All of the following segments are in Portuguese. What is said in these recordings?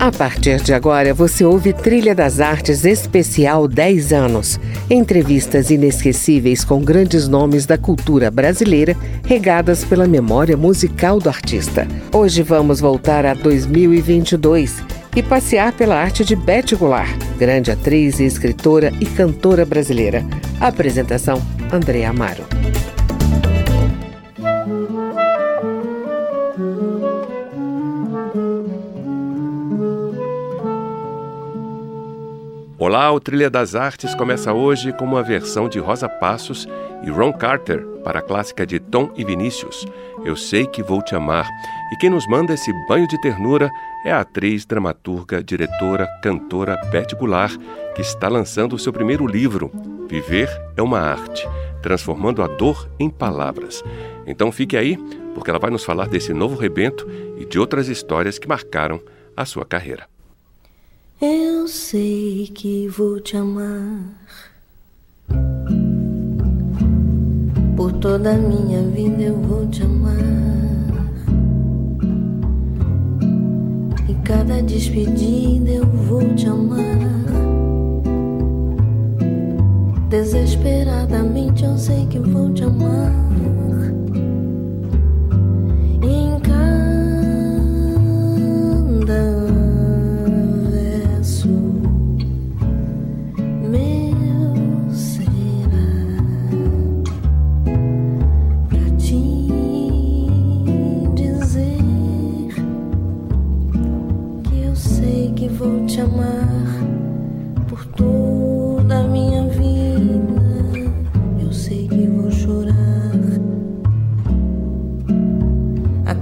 A partir de agora, você ouve Trilha das Artes Especial 10 anos. Entrevistas inesquecíveis com grandes nomes da cultura brasileira, regadas pela memória musical do artista. Hoje vamos voltar a 2022 e passear pela arte de Beth Goulart, grande atriz, escritora e cantora brasileira. apresentação: André Amaro. Olá, o Trilha das Artes começa hoje com uma versão de Rosa Passos e Ron Carter para a clássica de Tom e Vinícius, Eu Sei Que Vou Te Amar. E quem nos manda esse banho de ternura é a atriz, dramaturga, diretora, cantora Beth Goulart, que está lançando o seu primeiro livro, Viver é uma Arte, transformando a dor em palavras. Então fique aí, porque ela vai nos falar desse novo rebento e de outras histórias que marcaram a sua carreira. Eu sei que vou te amar por toda a minha vida. Eu vou te amar e cada despedida eu vou te amar. Desesperadamente eu sei que vou te amar.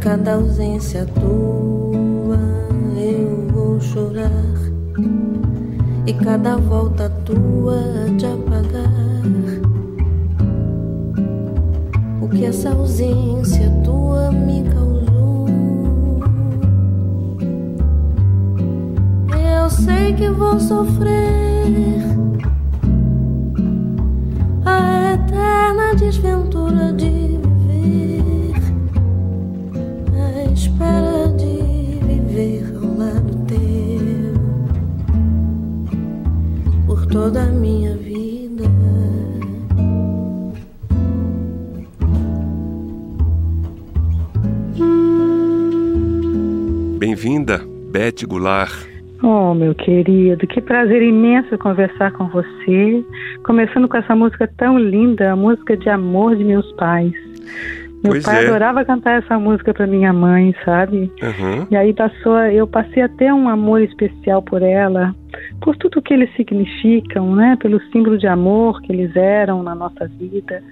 Cada ausência tua. Eu vou chorar e cada volta tua de apagar. O que essa ausência tua me sei que vou sofrer a eterna desventura de toda a minha vida. Bem-vinda, Beth Goulart. Oh, meu querido, que prazer imenso conversar com você. Começando com essa música tão linda, a música de amor de meus pais. Meu pois pai é. adorava cantar essa música para minha mãe, sabe? Uhum. E aí passou, eu passei a ter um amor especial por ela, por tudo que eles significam, né? Pelo símbolo de amor que eles eram na nossa vida.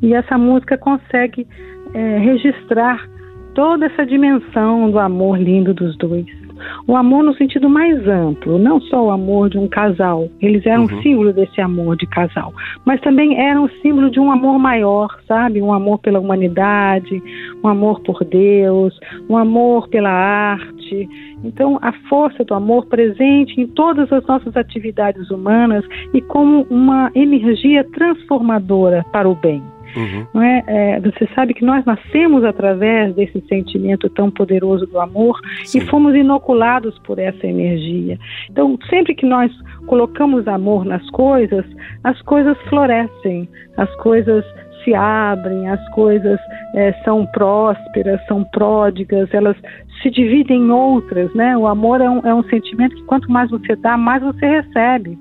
E essa música consegue é, registrar toda essa dimensão do amor lindo dos dois o amor no sentido mais amplo, não só o amor de um casal. Eles eram uhum. símbolo desse amor de casal, mas também eram símbolo de um amor maior, sabe? Um amor pela humanidade, um amor por Deus, um amor pela arte. Então, a força do amor presente em todas as nossas atividades humanas e como uma energia transformadora para o bem. Uhum. Não é? é? Você sabe que nós nascemos através desse sentimento tão poderoso do amor Sim. e fomos inoculados por essa energia. Então, sempre que nós colocamos amor nas coisas, as coisas florescem, as coisas se abrem, as coisas é, são prósperas, são pródigas, elas se dividem em outras, né? O amor é um, é um sentimento que quanto mais você dá, mais você recebe.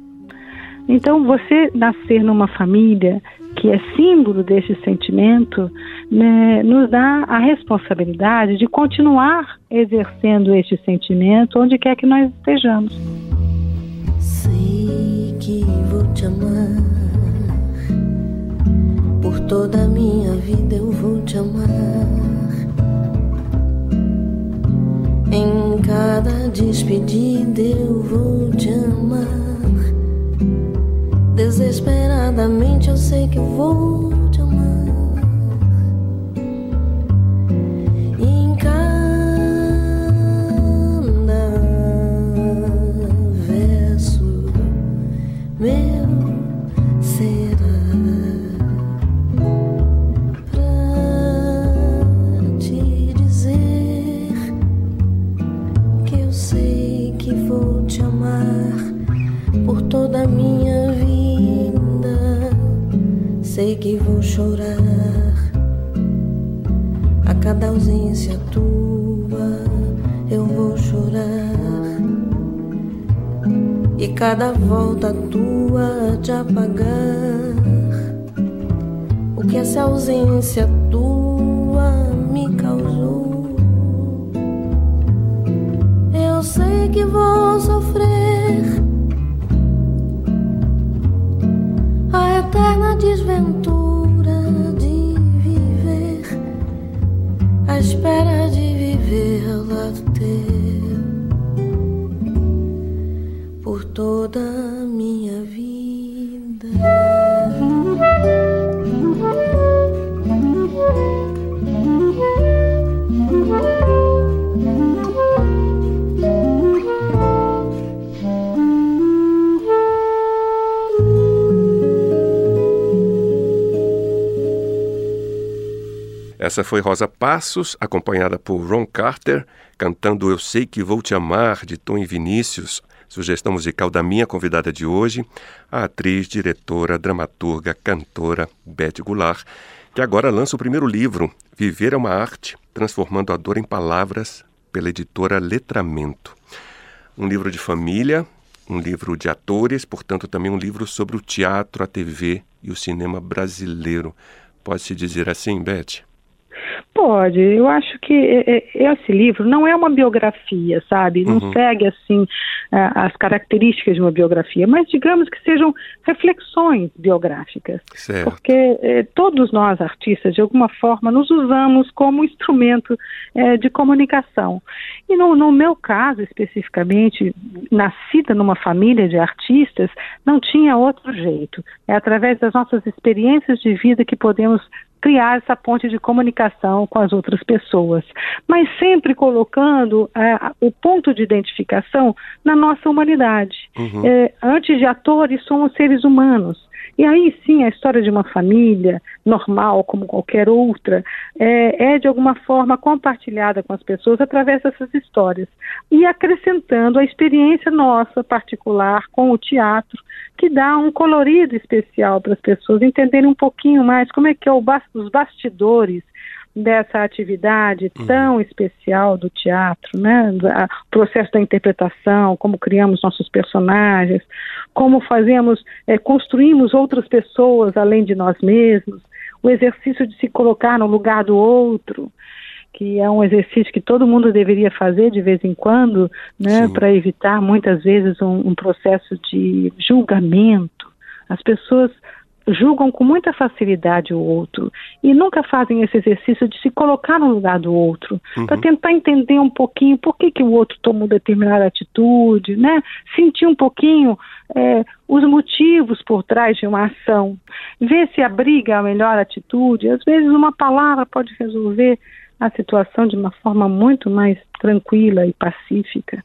Então, você nascer numa família que é símbolo desse sentimento, né, nos dá a responsabilidade de continuar exercendo este sentimento onde quer que nós estejamos. Sei que vou te amar, por toda a minha vida eu vou te amar. Em cada despedida eu vou te amar. Desesperadamente. Eu sei que vou desventura de viver, à espera de viver ao lado teu por toda Essa foi Rosa Passos, acompanhada por Ron Carter, cantando Eu Sei Que Vou Te Amar, de Tom e Vinícius, sugestão musical da minha convidada de hoje, a atriz, diretora, dramaturga, cantora Beth Goulart, que agora lança o primeiro livro, Viver é uma Arte, transformando a dor em palavras, pela editora Letramento. Um livro de família, um livro de atores, portanto também um livro sobre o teatro, a TV e o cinema brasileiro. Pode-se dizer assim, Beth? Pode. Eu acho que esse livro não é uma biografia, sabe? Não uhum. segue assim as características de uma biografia, mas digamos que sejam reflexões biográficas. Certo. Porque todos nós artistas, de alguma forma, nos usamos como instrumento de comunicação. E no, no meu caso, especificamente, nascida numa família de artistas, não tinha outro jeito. É através das nossas experiências de vida que podemos criar essa ponte de comunicação com as outras pessoas, mas sempre colocando é, o ponto de identificação na nossa humanidade. Uhum. É, antes de atores, somos seres humanos. E aí sim, a história de uma família normal, como qualquer outra, é, é, de alguma forma compartilhada com as pessoas através dessas histórias. E acrescentando a experiência nossa particular com o teatro, que dá um colorido especial para as pessoas entenderem um pouquinho mais como é que é o, os bastidores dessa atividade uhum. tão especial do teatro, né? O processo da interpretação, como criamos nossos personagens, como fazemos, é, construímos outras pessoas além de nós mesmos, o exercício de se colocar no lugar do outro, que é um exercício que todo mundo deveria fazer de vez em quando, né? Para evitar muitas vezes um, um processo de julgamento. As pessoas julgam com muita facilidade o outro e nunca fazem esse exercício de se colocar no lugar do outro, uhum. para tentar entender um pouquinho por que, que o outro tomou determinada atitude, né? Sentir um pouquinho é, os motivos por trás de uma ação, ver se a briga é a melhor atitude. Às vezes uma palavra pode resolver a situação de uma forma muito mais tranquila e pacífica.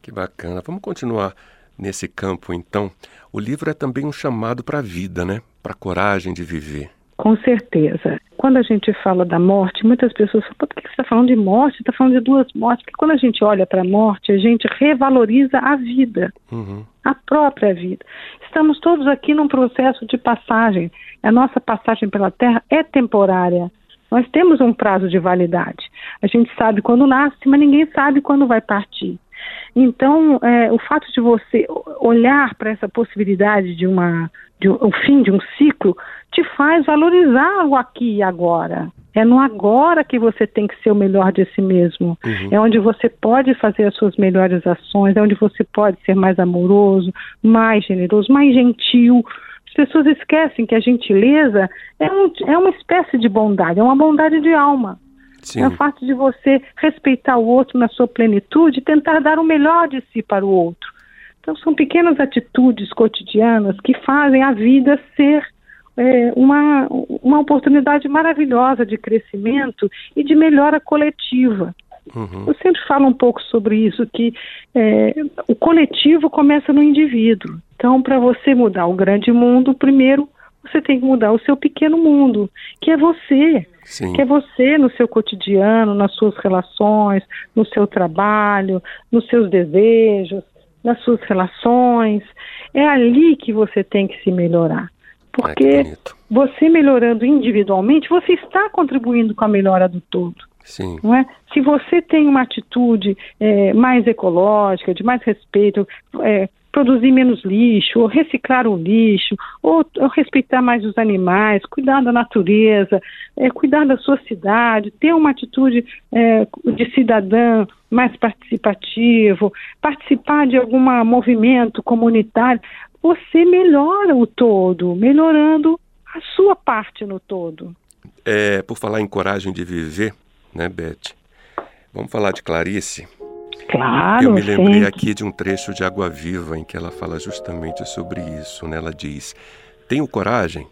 Que bacana. Vamos continuar nesse campo, então. O livro é também um chamado para a vida, né? Para a coragem de viver. Com certeza. Quando a gente fala da morte, muitas pessoas falam, por que você está falando de morte? Está falando de duas mortes. Porque quando a gente olha para a morte, a gente revaloriza a vida, uhum. a própria vida. Estamos todos aqui num processo de passagem. A nossa passagem pela Terra é temporária. Nós temos um prazo de validade. A gente sabe quando nasce, mas ninguém sabe quando vai partir. Então, é, o fato de você olhar para essa possibilidade de uma de um, o fim de um ciclo te faz valorizar o aqui e agora. É no agora que você tem que ser o melhor de si mesmo. Uhum. É onde você pode fazer as suas melhores ações, é onde você pode ser mais amoroso, mais generoso, mais gentil. As pessoas esquecem que a gentileza é, um, é uma espécie de bondade, é uma bondade de alma. Sim. É o fato de você respeitar o outro na sua plenitude e tentar dar o melhor de si para o outro. Então, são pequenas atitudes cotidianas que fazem a vida ser é, uma, uma oportunidade maravilhosa de crescimento e de melhora coletiva. Uhum. Eu sempre falo um pouco sobre isso, que é, o coletivo começa no indivíduo. Então, para você mudar o grande mundo, primeiro você tem que mudar o seu pequeno mundo, que é você. Sim. Que é você no seu cotidiano, nas suas relações, no seu trabalho, nos seus desejos, nas suas relações. É ali que você tem que se melhorar. Porque você melhorando individualmente, você está contribuindo com a melhora do todo. Sim. Não é? Se você tem uma atitude é, mais ecológica, de mais respeito, é, produzir menos lixo, ou reciclar o lixo, ou, ou, respeitar mais os animais, cuidar da natureza, é, cuidar da sua cidade, ter uma atitude é, de cidadã mais participativo, participar de algum movimento comunitário, você melhora o todo, melhorando a sua parte no todo. É, por falar em coragem de viver, né, Beth? Vamos falar de Clarice. Claro. Eu me lembrei sempre. aqui de um trecho de Água Viva em que ela fala justamente sobre isso. Né? Ela diz: Tenho coragem,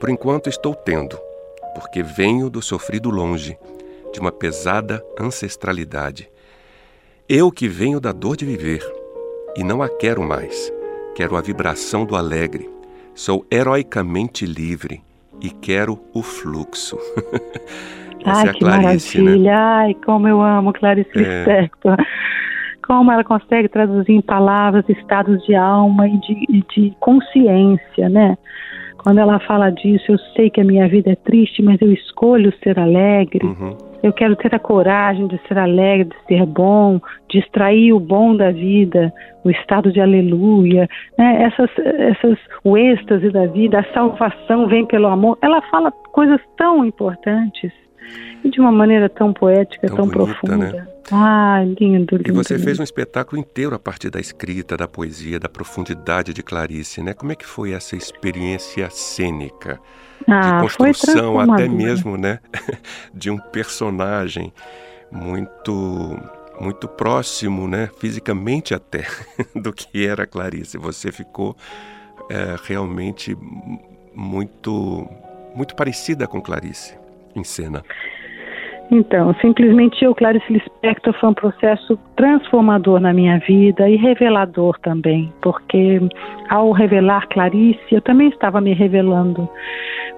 por enquanto estou tendo, porque venho do sofrido longe, de uma pesada ancestralidade. Eu que venho da dor de viver, e não a quero mais. Quero a vibração do alegre. Sou heroicamente livre e quero o fluxo. Essa Ai, é que Clarice, né? maravilha! Né? Ai, como eu amo Clarice é. Lispector. Como ela consegue traduzir em palavras estados de alma e de, de consciência, né? Quando ela fala disso, eu sei que a minha vida é triste, mas eu escolho ser alegre. Uhum. Eu quero ter a coragem de ser alegre, de ser bom, de extrair o bom da vida, o estado de aleluia, né? essas, essas, o êxtase da vida, a salvação vem pelo amor. Ela fala coisas tão importantes e de uma maneira tão poética, tão, tão bonita, profunda. Né? Ah, lindo, lindo. E você lindo. fez um espetáculo inteiro a partir da escrita, da poesia, da profundidade de Clarice, né? Como é que foi essa experiência cênica? Ah, de construção até mesmo, né, de um personagem muito muito próximo, né, fisicamente até, do que era Clarice. Você ficou é, realmente muito muito parecida com Clarice em cena. Então, simplesmente eu, Clarice Lispector, foi um processo transformador na minha vida e revelador também, porque ao revelar Clarice, eu também estava me revelando.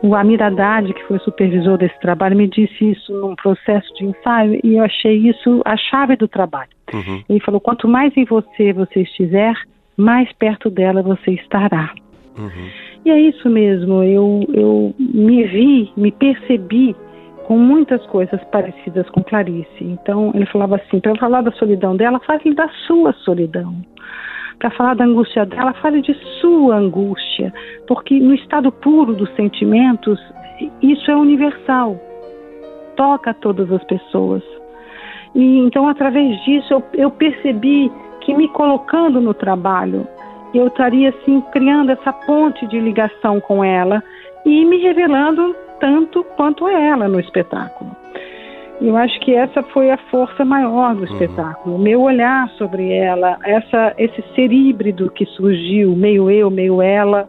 O Amir Haddad, que foi supervisor desse trabalho, me disse isso num processo de ensaio e eu achei isso a chave do trabalho. Uhum. Ele falou: quanto mais em você você estiver, mais perto dela você estará. Uhum. E é isso mesmo, eu, eu me vi, me percebi com muitas coisas parecidas com Clarice. Então ele falava assim: para falar da solidão dela, fale da sua solidão. Para falar da angústia dela, fale de sua angústia, porque no estado puro dos sentimentos, isso é universal, toca todas as pessoas. E então, através disso, eu, eu percebi que me colocando no trabalho, eu estaria assim criando essa ponte de ligação com ela e me revelando tanto quanto ela no espetáculo. Eu acho que essa foi a força maior do uhum. espetáculo, meu olhar sobre ela, essa, esse ser híbrido que surgiu, meio eu, meio ela,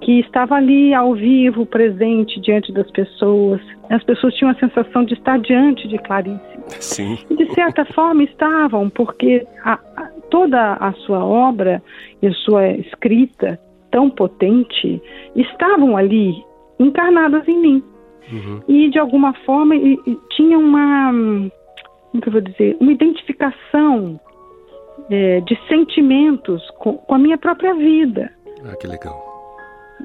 que estava ali ao vivo, presente diante das pessoas. As pessoas tinham a sensação de estar diante de Clarice. Sim. E de certa forma estavam, porque a, a, toda a sua obra e a sua escrita tão potente estavam ali encarnadas em mim. Uhum. E de alguma forma e, e tinha uma, como que eu vou dizer, uma identificação é, de sentimentos com, com a minha própria vida. Ah, que legal.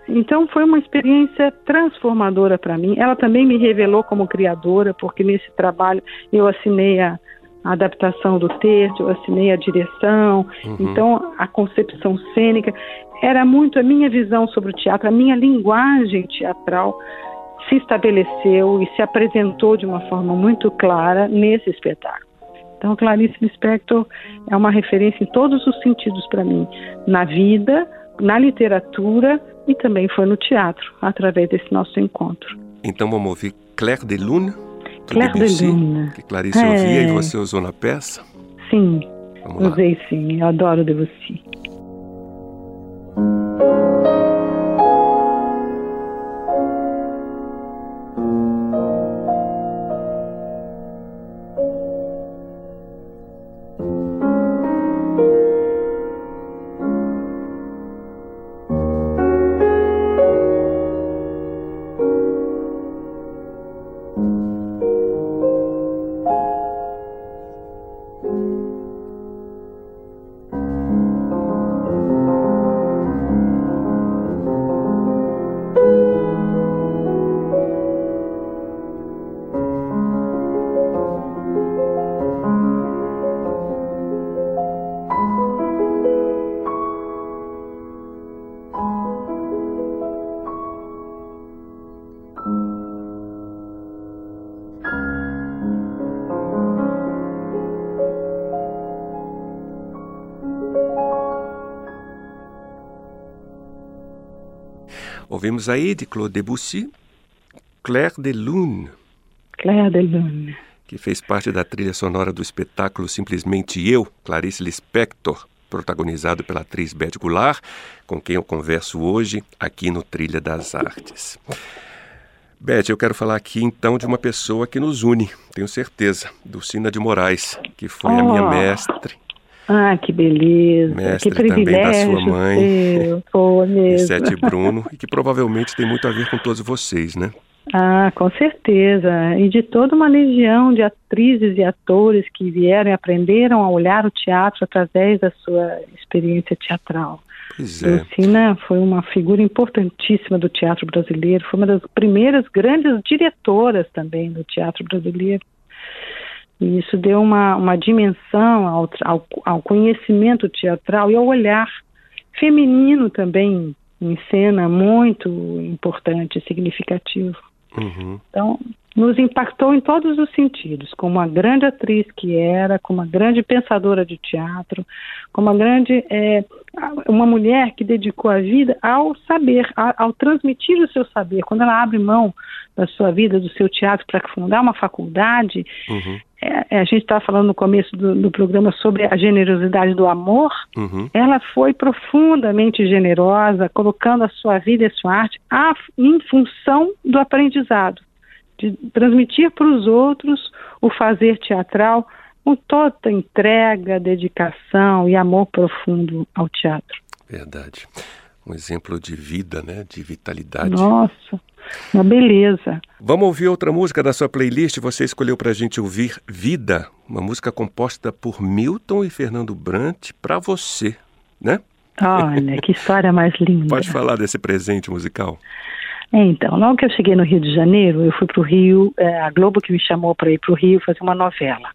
Então foi uma experiência transformadora para mim. Ela também me revelou como criadora, porque nesse trabalho eu assinei a, a adaptação do texto, eu assinei a direção, uhum. então a concepção cênica era muito a minha visão sobre o teatro, a minha linguagem teatral se estabeleceu e se apresentou de uma forma muito clara nesse espetáculo. Então, Clarice Lispector é uma referência em todos os sentidos para mim, na vida, na literatura e também foi no teatro, através desse nosso encontro. Então vamos ouvir Claire de Lune, Claire Debussy, de Lune. que Clarice é... ouvia e você usou na peça? Sim, usei sim, eu adoro Debussy. Ouvimos aí de Claude Debussy, Claire de Lune. Claire de Lune. Que fez parte da trilha sonora do espetáculo Simplesmente Eu, Clarice Lispector, protagonizado pela atriz Beth Goulart, com quem eu converso hoje aqui no Trilha das Artes. Beth, eu quero falar aqui então de uma pessoa que nos une, tenho certeza, Dulcina de Moraes, que foi oh. a minha oh. mestre. Ah, que beleza. Mestre que também da sua mãe, Pô, mesmo. Sete Bruno, e que provavelmente tem muito a ver com todos vocês, né? Ah, com certeza. E de toda uma legião de atrizes e atores que vieram e aprenderam a olhar o teatro através da sua experiência teatral. Pois é. Lucina foi uma figura importantíssima do teatro brasileiro, foi uma das primeiras grandes diretoras também do teatro brasileiro. E isso deu uma, uma dimensão ao, ao, ao conhecimento teatral e ao olhar feminino também em cena muito importante e significativo. Uhum. Então, nos impactou em todos os sentidos, como uma grande atriz que era, como uma grande pensadora de teatro, como uma grande é, uma mulher que dedicou a vida ao saber, ao, transmitir o seu saber. Quando ela abre mão da sua vida, do seu teatro para fundar uma faculdade, uhum. é, é a gente estava falando no começo do, do, programa sobre a generosidade do amor. Uhum. Ela foi profundamente generosa, colocando a sua vida e a sua arte a, em função do aprendizado de transmitir para os outros o fazer teatral com toda entrega, dedicação e amor profundo ao teatro. Verdade. Um exemplo de vida, né? De vitalidade. Nossa, uma beleza. Vamos ouvir outra música da sua playlist. Você escolheu para a gente ouvir Vida, uma música composta por Milton e Fernando Brant para você, né? Olha, que história mais linda. Pode falar desse presente musical. É, então, logo que eu cheguei no Rio de Janeiro, eu fui para o Rio, é, a Globo que me chamou para ir para o Rio fazer uma novela.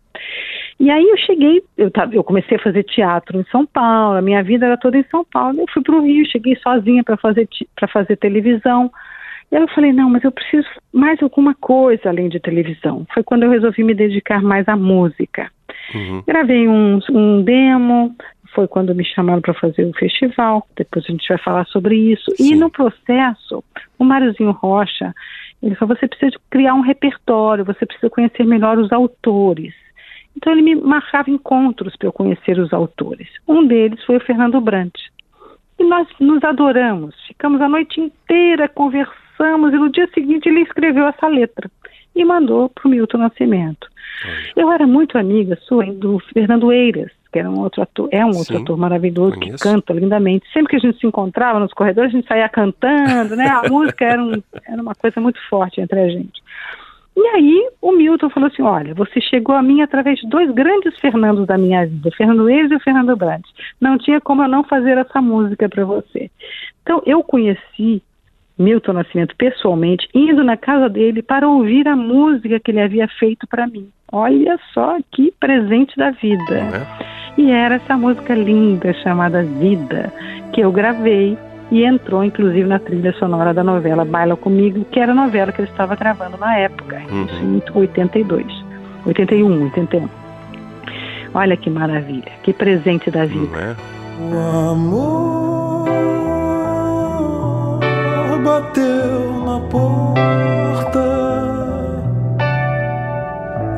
E aí eu cheguei, eu, eu comecei a fazer teatro em São Paulo, a minha vida era toda em São Paulo. Eu fui para o Rio, cheguei sozinha para fazer, para fazer televisão. E eu falei, não, mas eu preciso mais alguma coisa além de televisão. Foi quando eu resolvi me dedicar mais à música. Uhum. Gravei um, um demo, foi quando me chamaram para fazer o festival. Depois a gente vai falar sobre isso. Sim. E no processo, o Máriozinho Rocha, ele falou: você precisa criar um repertório, você precisa conhecer melhor os autores. Então ele me marcava encontros para eu conhecer os autores. Um deles foi o Fernando Brant. E nós nos adoramos, ficamos a noite inteira, conversamos, e no dia seguinte ele escreveu essa letra e mandou para o Milton Nascimento. Eu era muito amiga sua do Fernando Eiras, que era um outro ator, é um outro Sim, ator maravilhoso conheço. que canta lindamente. Sempre que a gente se encontrava nos corredores, a gente saía cantando, né? A música era, um, era uma coisa muito forte entre a gente. E aí o Milton falou assim: olha, você chegou a mim através de dois grandes Fernandos da minha vida, o Fernando Eires e o Fernando Brandt. Não tinha como eu não fazer essa música para você. Então eu conheci Milton Nascimento pessoalmente, indo na casa dele para ouvir a música que ele havia feito para mim. Olha só que presente da vida. É? E era essa música linda chamada Vida, que eu gravei e entrou inclusive na trilha sonora da novela Baila Comigo, que era a novela que eu estava gravando na época, uhum. em 82, 81, 81. Olha que maravilha, que presente da vida. É? O amor bateu na porta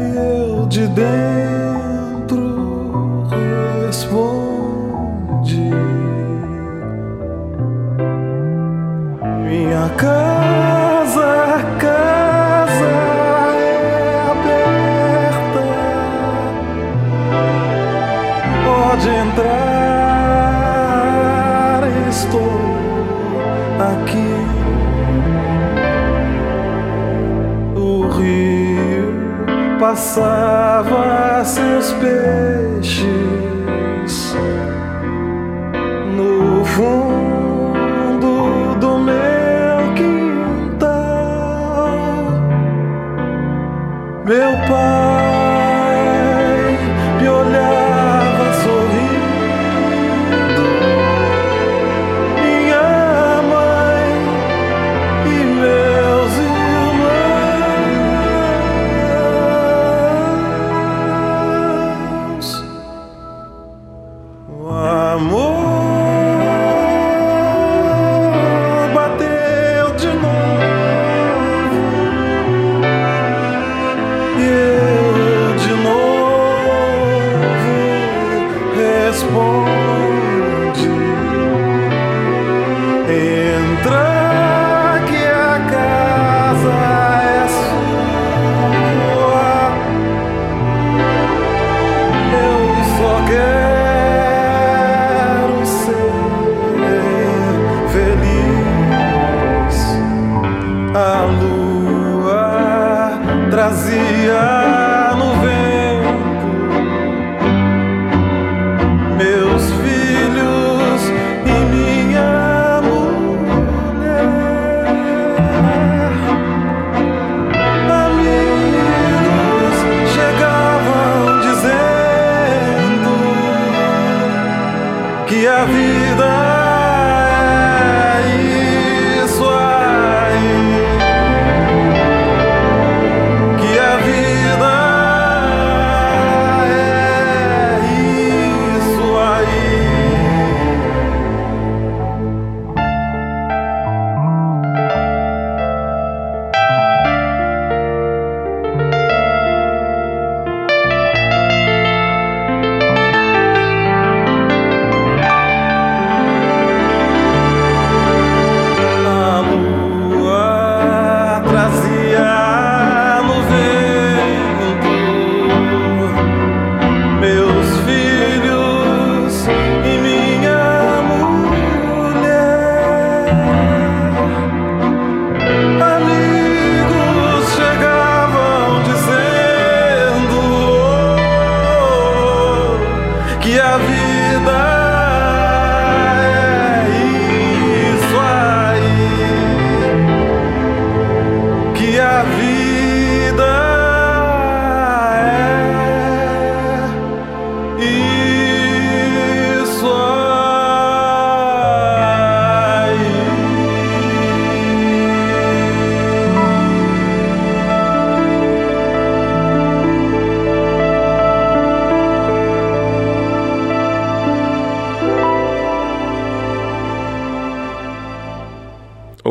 e eu de dentro responde. Minha casa, casa é aberta. Pode entrar, estou aqui. Passava seus peixes.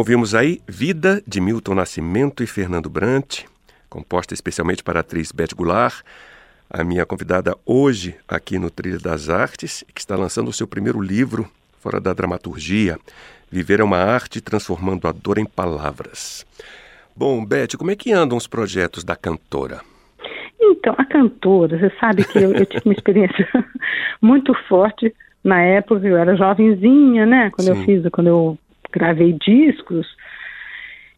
Ouvimos aí Vida, de Milton Nascimento e Fernando Brant, composta especialmente para a atriz Beth Goulart, a minha convidada hoje aqui no Trilha das Artes, que está lançando o seu primeiro livro, fora da dramaturgia, Viver é uma Arte Transformando a Dor em Palavras. Bom, Beth, como é que andam os projetos da cantora? Então, a cantora, você sabe que eu, eu tive uma experiência muito forte na época, eu era jovenzinha, né? Quando Sim. eu fiz, quando eu gravei discos,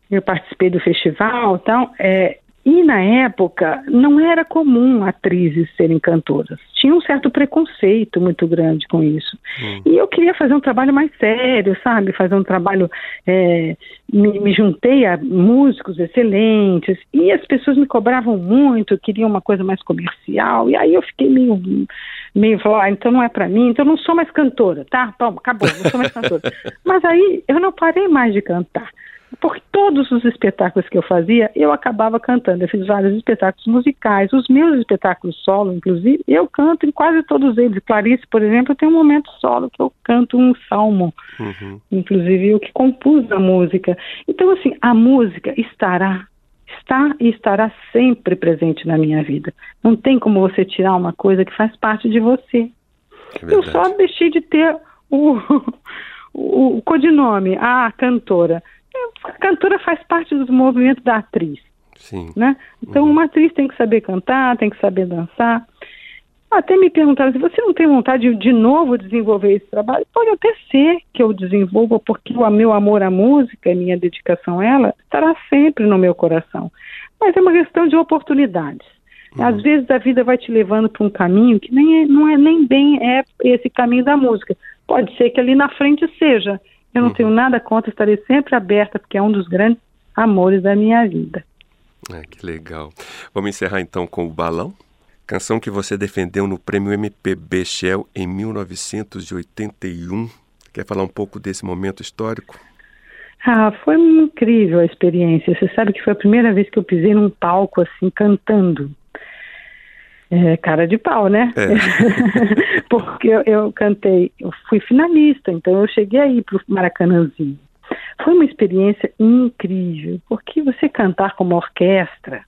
eu participei do festival tal, é, e na época não era comum atrizes serem cantoras. Tinha um certo preconceito muito grande com isso. Hum. E eu queria fazer um trabalho mais sério, sabe? Fazer um trabalho. É, me, me, juntei a músicos excelentes e as pessoas me cobravam muito, queriam uma coisa mais comercial. E aí eu fiquei meio. meio falou, ah, então não é para mim, então eu não sou mais cantora, tá? Bom, acabou, não sou mais cantora. Mas aí eu não parei mais de cantar. Porque todos os espetáculos que eu fazia, eu acabava cantando. Eu fiz vários espetáculos musicais, os meus espetáculos solo, inclusive, eu canto em quase todos eles. Clarice, por exemplo, tem um momento solo que eu canto um salmo, uhum. inclusive eu que compus a música. Então, assim, a música estará, está e estará sempre presente na minha vida. Não tem como você tirar uma coisa que faz parte de você. É eu só deixei de ter o, o, o codinome, a cantora a cantora faz parte dos movimentos da atriz. Sim. Né? Então, uhum. uma atriz tem que saber cantar, tem que saber dançar. Até me perguntaram se você não tem vontade de, de novo desenvolver esse trabalho. Pode até ser que eu desenvolva, porque o meu amor à música e minha dedicação a ela estará sempre no meu coração. Mas é uma questão de oportunidades. Uhum. Às vezes a vida vai te levando para um caminho que nem é, não é nem bem é esse caminho da música. Pode ser que ali na frente seja. Eu não uhum. tenho nada contra, estarei sempre aberta, porque é um dos grandes amores da minha vida. É, que legal. Vamos encerrar então com o Balão, canção que você defendeu no Prêmio MPB Shell em 1981. Quer falar um pouco desse momento histórico? Ah, foi incrível a experiência. Você sabe que foi a primeira vez que eu pisei num palco assim, cantando. É, cara de pau, né? É. Porque eu, eu, cantei, eu fui finalista, então eu cheguei aí pro Maracanãzinho. Foi uma experiência incrível, porque você cantar como orquestra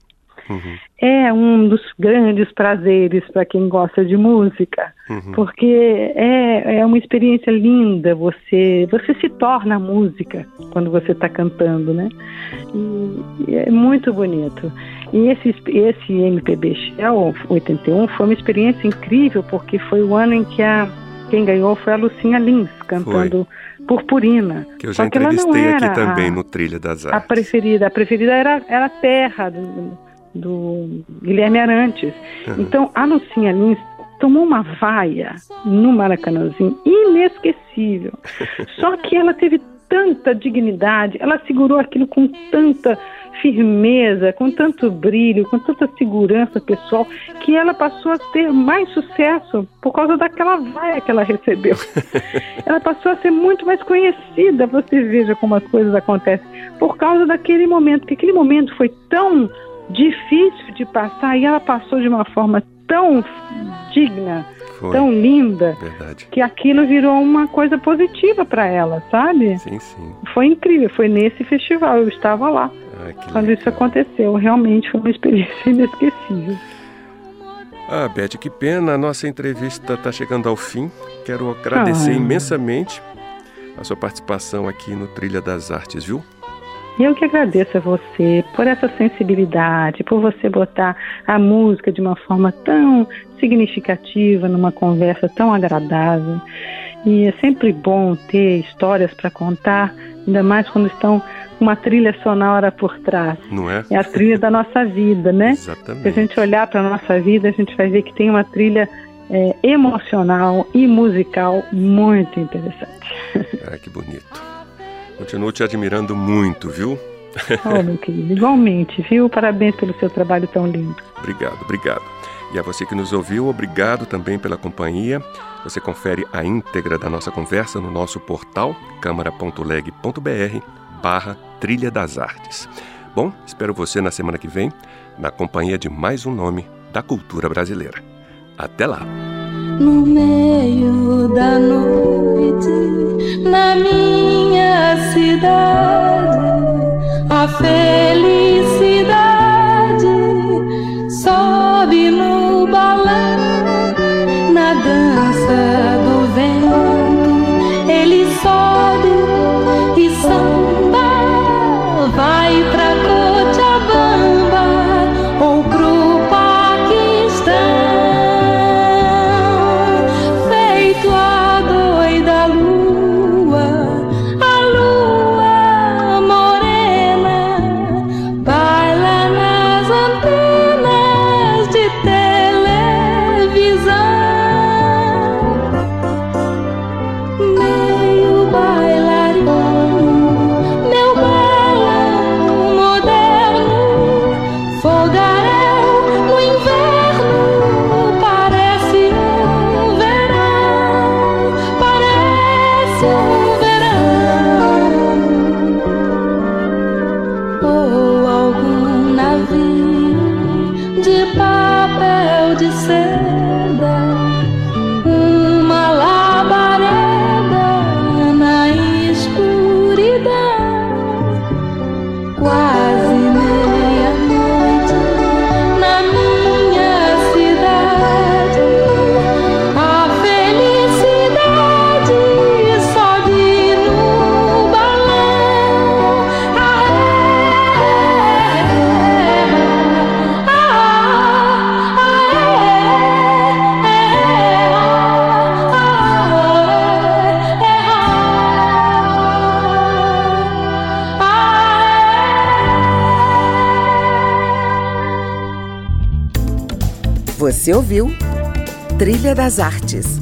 uhum. é um dos grandes prazeres para quem gosta de música, uhum. porque é, é uma experiência linda. Você você se torna música quando você está cantando, né? E, e é muito bonito. E esse, esse MPB Shell 81 foi uma experiência incrível, porque foi o ano em que a, quem ganhou foi a Lucinha Lins, cantando foi. Purpurina. Que eu já Só entrevistei aqui também a, no Trilha das Artes. A preferida, a preferida era, era a Terra, do, do Guilherme Arantes. Uhum. Então, a Lucinha Lins tomou uma vaia no Maracanãzinho inesquecível. Só que ela teve tanta dignidade, ela segurou aquilo com tanta firmeza, com tanto brilho, com tanta segurança pessoal, que ela passou a ter mais sucesso por causa daquela vaia que ela recebeu. ela passou a ser muito mais conhecida, você veja como as coisas acontecem, por causa daquele momento, que aquele momento foi tão difícil de passar e ela passou de uma forma tão digna, foi. tão linda, Verdade. que aquilo virou uma coisa positiva para ela, sabe? Sim, sim. Foi incrível, foi nesse festival, eu estava lá. Quando legal. isso aconteceu, realmente foi uma experiência inesquecível. Ah, Beth, que pena, a nossa entrevista está chegando ao fim. Quero agradecer ah. imensamente a sua participação aqui no Trilha das Artes, viu? Eu que agradeço a você por essa sensibilidade, por você botar a música de uma forma tão significativa, numa conversa tão agradável. E é sempre bom ter histórias para contar, ainda mais quando estão uma trilha sonora por trás. Não é? É a trilha da nossa vida, né? Exatamente. Se a gente olhar para a nossa vida, a gente vai ver que tem uma trilha é, emocional e musical muito interessante. Ah, que bonito. Continuo te admirando muito, viu? Oh, meu querido, igualmente, viu? Parabéns pelo seu trabalho tão lindo. Obrigado, obrigado. E a você que nos ouviu, obrigado também pela companhia. Você confere a íntegra da nossa conversa no nosso portal câmara.leg.br barra Trilha das Artes. Bom, espero você na semana que vem, na companhia de mais um nome da cultura brasileira. Até lá! No meio da noite, na minha cidade, a felicidade Você ouviu Trilha das Artes